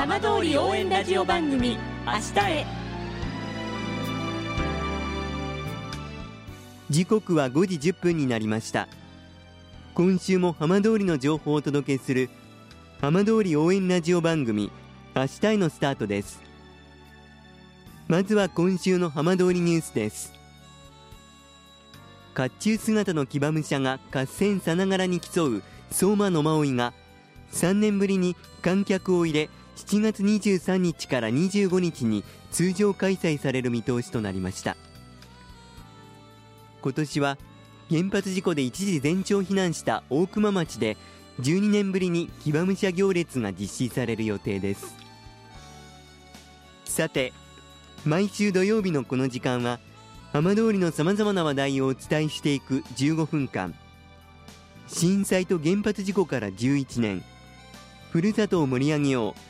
浜通り応援ラジオ番組明日へ。時刻は5時10分になりました。今週も浜通りの情報をお届けする浜通り応援ラジオ番組明日へのスタートです。まずは今週の浜通りニュースです。甲冑姿の騎馬武者が合戦さながらに競う相馬野馬追が3年ぶりに観客を入れ7月23日から25日に通常開催される見通しとなりました。今年は原発事故で一時全町避難した大熊町で12年ぶりに騎馬武者行列が実施される予定です。さて毎週土曜日のこの時間は浜通りのさまざまな話題をお伝えしていく15分間。震災と原発事故から11年。ふるさとを盛り上げよう。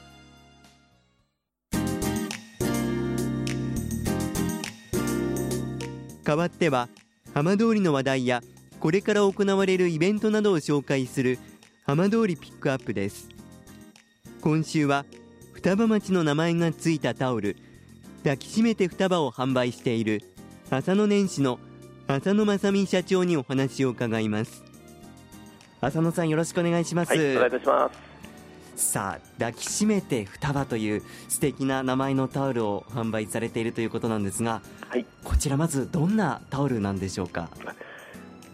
代わっては浜通りの話題やこれから行われるイベントなどを紹介する浜通りピックアップです。今週は双葉町の名前がついたタオル抱きしめて双葉を販売している浅野年始の浅野正美社長にお話を伺います。浅野さんよろしくお願いします、はい、お願いいたします。さあ抱きしめて双葉という素敵な名前のタオルを販売されているということなんですが、はい、こちらまずどんなタオルなんでしょうか？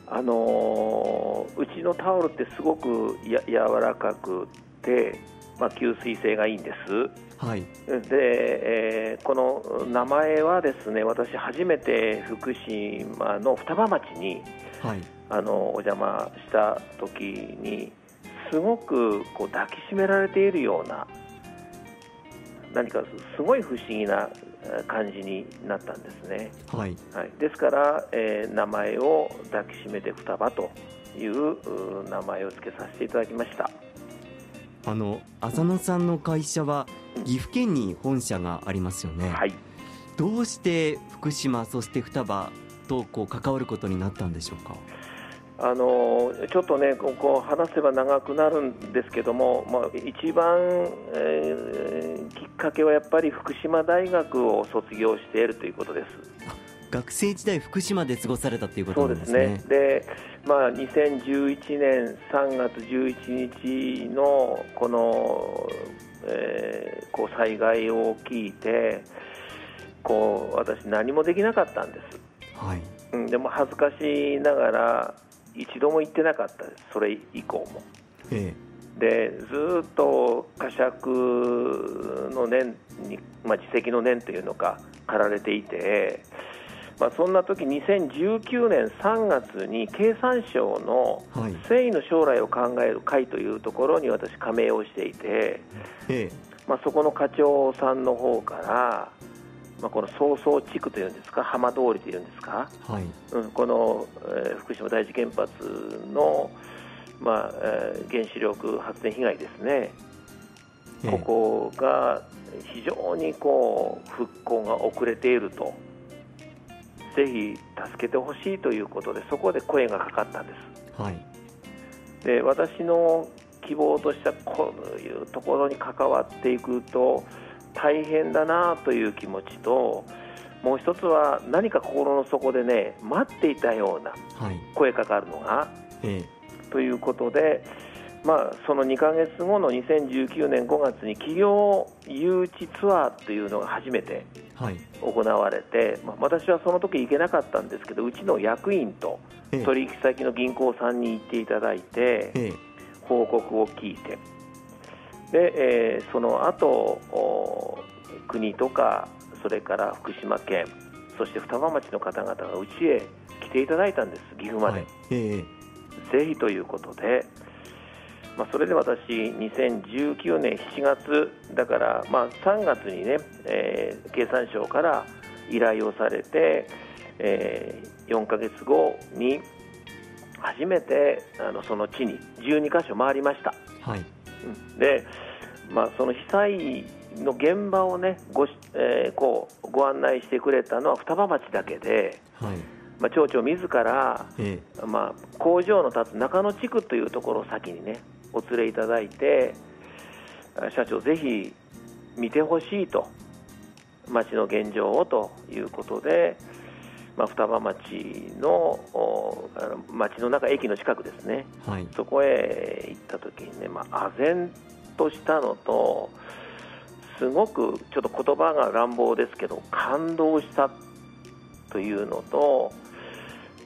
あのー、うちのタオルってすごくや柔らかくて、まあ、吸水性がいいんです。はい、で、えー、この名前はですね私、初めて福島の双葉町に、はい、あのお邪魔した時にすごくこう抱きしめられているような何かすごい不思議な感じになったんですね、はい、はい、ですから、えー、名前を抱きしめて双葉という名前を付けさせていただきました。あの浅野さんの会社は岐阜県に本社がありますよね、はい、どうして福島そして双葉とこう関わることになったんでしょうか？あのちょっとねここ話せば長くなるんですけども、まあ、一番、えー、きっかけはやっぱり福島大学を卒業しているということです。学生時代、福島で過ごされたということなんですね。そうですねで、まあ、2011年3月11日のこの、えー、こう災害を聞いてこう私、何もできなかったんです。はい、うん、でも恥ずかしながら一度も行ってなかったです、それ以降も。ええ、でずっと呵責の念に、まあ、自責の念というのか、駆られていて、まあ、そんな時2019年3月に経産省の繊維の将来を考える会というところに私、加盟をしていて、ええ。まあ、そこの課長さんの方から、まあ、この曹操地区というんですか浜通りというんですか、はい。うん、この、えー、福島第一原発の、まあえー、原子力発電被害ですね、えここが非常にこう復興が遅れていると。ぜひ助けてほしいということでそこで声がかかったんです。はい、で私の希望としてはこういうところに関わっていくと大変だなという気持ちともう一つは何か心の底でね待っていたような声かかるのが、はい、ということで、まあ、その2か月後の2019年5月に企業誘致ツアーというのが初めて行われて、はい、まあ、私はその時行けなかったんですけどうちの役員と取引先の銀行さんに行っていただいて、報告を聞いて。で、えー、その後国とかそれから福島県そして双葉町の方々がうちへ来ていただいたんです岐阜まで、はい。えー、ぜひということでまあ、それで私、2019年7月だから、まあ、3月にね、えー、経産省から依頼をされて、えー、4か月後に初めてあのその地に12か所回りました。はい、で、まあ、その被災の現場をねご,、えー、こうご案内してくれたのは双葉町だけで、はいまあ、町長自ら、ええ、まあ、工場の立つ中野地区というところを先にねお連れいただいて社長ぜひ見てほしいと町の現状をということで、まあ、双葉町の町の中駅の近くですね、はい、そこへ行った時にね、まあ唖然としたのとすごくちょっと言葉が乱暴ですけど感動したというのと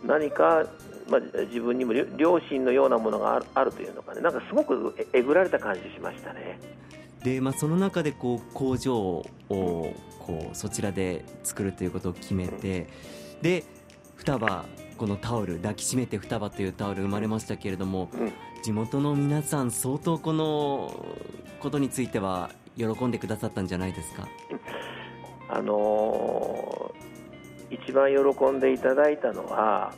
何か、まあ、自分にも良心のようなものがあるというのかねなんかすごくえぐられた感じしましたね。でまあ、その中でこう工場をこうそちらで作るということを決めて、うん、で双葉このタオル抱きしめて双葉というタオル生まれましたけれども、うん、地元の皆さん相当このことについては喜んでくださったんじゃないですか？あのー、一番喜んでいただいたのは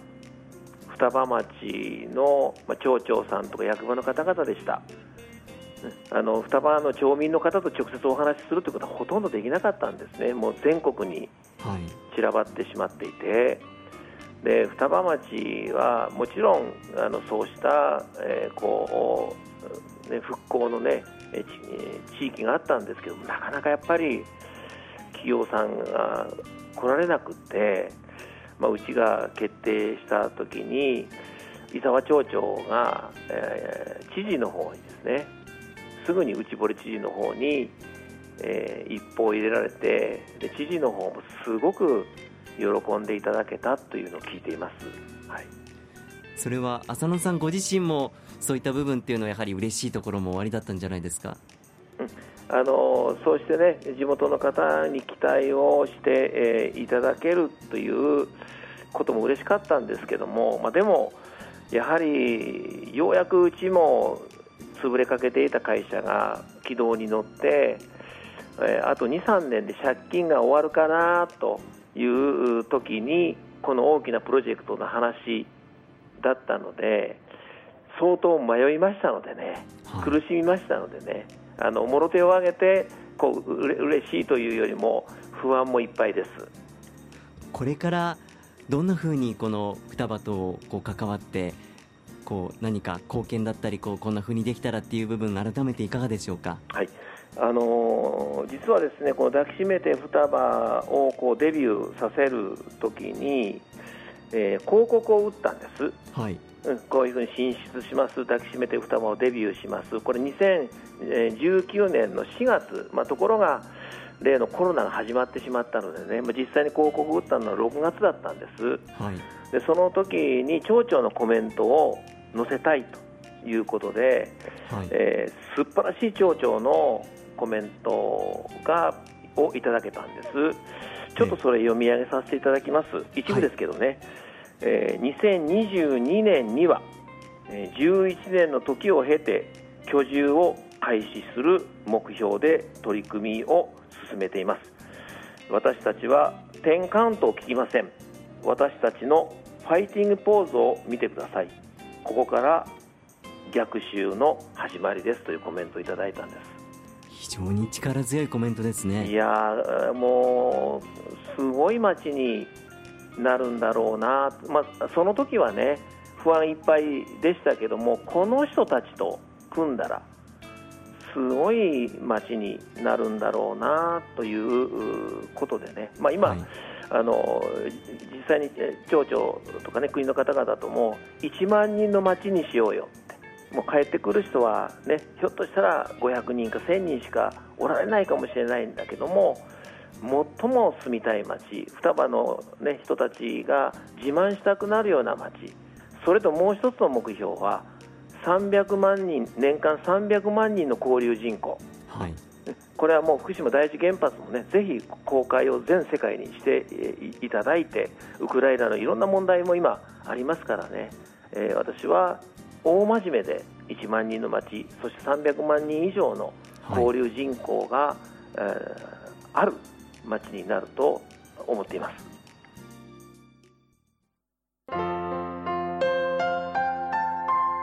双葉町の町長さんとか役場の方々でした。あの双葉の町民の方と直接お話しするということはほとんどできなかったんですね、もう全国に散らばってしまっていて、はい、で双葉町はもちろんあのそうした、えー、こうね、復興の、ね、地域があったんですけどなかなかやっぱり企業さんが来られなくて、まあ、うちが決定した時に伊沢町長が、えー、知事の方にですねすぐに内堀知事の方に、えー、一報入れられてで知事の方もすごく喜んでいただけたというのを聞いています。はい、それは浅野さんご自身もそういった部分っていうのはやはり嬉しいところも終わりだったんじゃないですか？あのそうしてね地元の方に期待をして、えー、いただけるということも嬉しかったんですけども、まあ、でもやはりようやくうちも潰れかけていた会社が軌道に乗って、えー、あと2、3年で借金が終わるかなという時にこの大きなプロジェクトの話だったので相当迷いましたのでね、はい、苦しみましたのでねあのもろ手を挙げてこううれ嬉しいというよりも不安もいっぱいですこれからどんなふうにこの双葉とこう関わってこう何か貢献だったりこうこんなふうにできたらっていう部分改めていかがでしょうか？はいあのー、実はですねこの抱きしめて双葉をこうデビューさせるときに、えー、広告を打ったんです。はいうん、こういうふうに進出します、抱きしめて双葉をデビューします、これ2019年の4月、まあ、ところが例のコロナが始まってしまったのでね、まあ、実際に広告を打ったのは6月だったんです、はい、でその時に町長のコメントを載せたいということで、はい、えー、素晴らしい町長のコメントがをいただけたんです。ちょっとそれ読み上げさせていただきます。一部ですけどね。はい、えー、2022年には、えー、11年の時を経て居住を開始する目標で取り組みを進めています。私たちは10カウントを聞きません。私たちのファイティングポーズを見てください。ここから逆襲の始まりですというコメントをいただいたんです非常に力強いコメントですねいやもうすごい街になるんだろうな、まあ、その時はね不安いっぱいでしたけどもこの人たちと組んだらすごい街になるんだろうなということでね、まあ、今、はい。あの実際に町長とか、ね、国の方々とも1万人の町にしようよって。もう帰ってくる人は、ね、ひょっとしたら500人か1000人しかおられないかもしれないんだけども最も住みたい町双葉の、ね、人たちが自慢したくなるような町それともう一つの目標は300万人年間300万人の交流人口、はい。これはもう福島第一原発もねぜひ公開を全世界にしていただいてウクライナのいろんな問題も今ありますからね、えー、私は大真面目で1万人の町そして300万人以上の交流人口が、はい、えー、ある町になると思っています。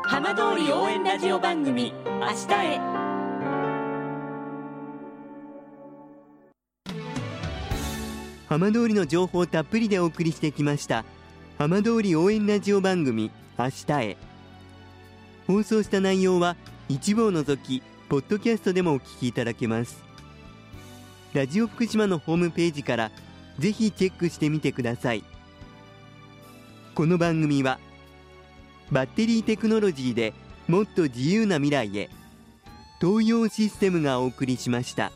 浜通り応援ラジオ番組明日へ。浜通りの情報たっぷりでお送りしてきました浜通り応援ラジオ番組明日へ。放送した内容は一部を除きポッドキャストでもお聞きいただけますラジオ福島のホームページからぜひチェックしてみてくださいこの番組はバッテリーテクノロジーでもっと自由な未来へ東洋システムがお送りしました。